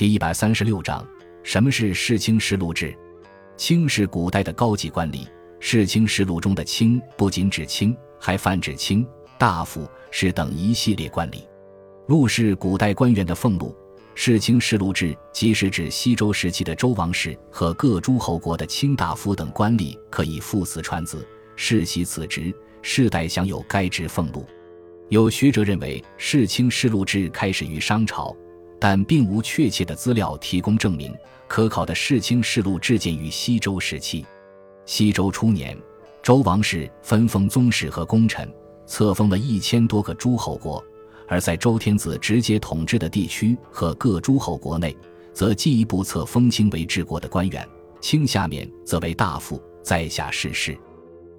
第一百三十六章：什么是世卿世禄制？卿是古代的高级官吏，世卿世禄中的卿不仅指卿，还泛指卿、大夫、士等一系列官吏。禄是古代官员的俸禄。世卿世禄制，即是指西周时期的周王室和各诸侯国的卿大夫等官吏，可以父死传子，世袭此职，世代享有该职俸禄。有学者认为，世卿世禄制开始于商朝，但并无确切的资料提供证明。可考的世卿世禄至建于西周时期。西周初年，周王室分封宗室和功臣，册封了一千多个诸侯国。而在周天子直接统治的地区和各诸侯国内，则进一步册封卿为治国的官员，卿下面则为大夫，在下士士。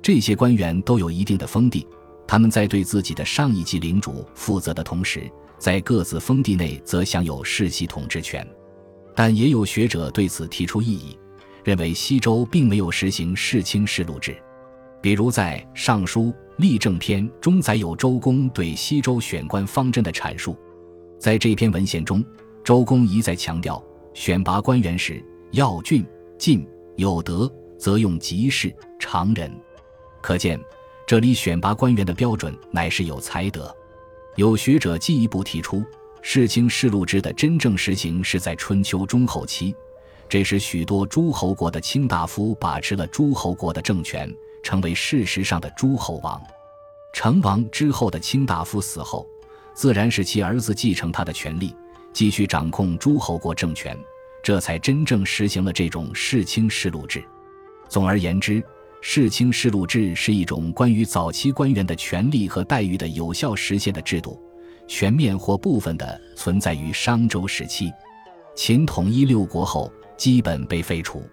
这些官员都有一定的封地，他们在对自己的上一级领主负责的同时，在各自封地内则享有世袭统治权。但也有学者对此提出异议，认为西周并没有实行世卿世禄制，比如在《尚书》。立政篇中载有周公对西周选官方针的阐述，在这篇文献中，周公一再强调，选拔官员时要俊、进、有德，则用吉士、常人。可见，这里选拔官员的标准乃是有才德。有学者进一步提出，世卿世禄制的真正实行是在春秋中后期，这时许多诸侯国的卿大夫把持了诸侯国的政权。成为事实上的诸侯王，成王之后的卿大夫死后，自然是其儿子继承他的权利，继续掌控诸侯国政权，这才真正实行了这种世卿世禄制。总而言之，世卿世禄制是一种关于早期官员的权利和待遇的有效实现的制度，全面或部分的存在于商周时期，秦统一六国后基本被废除。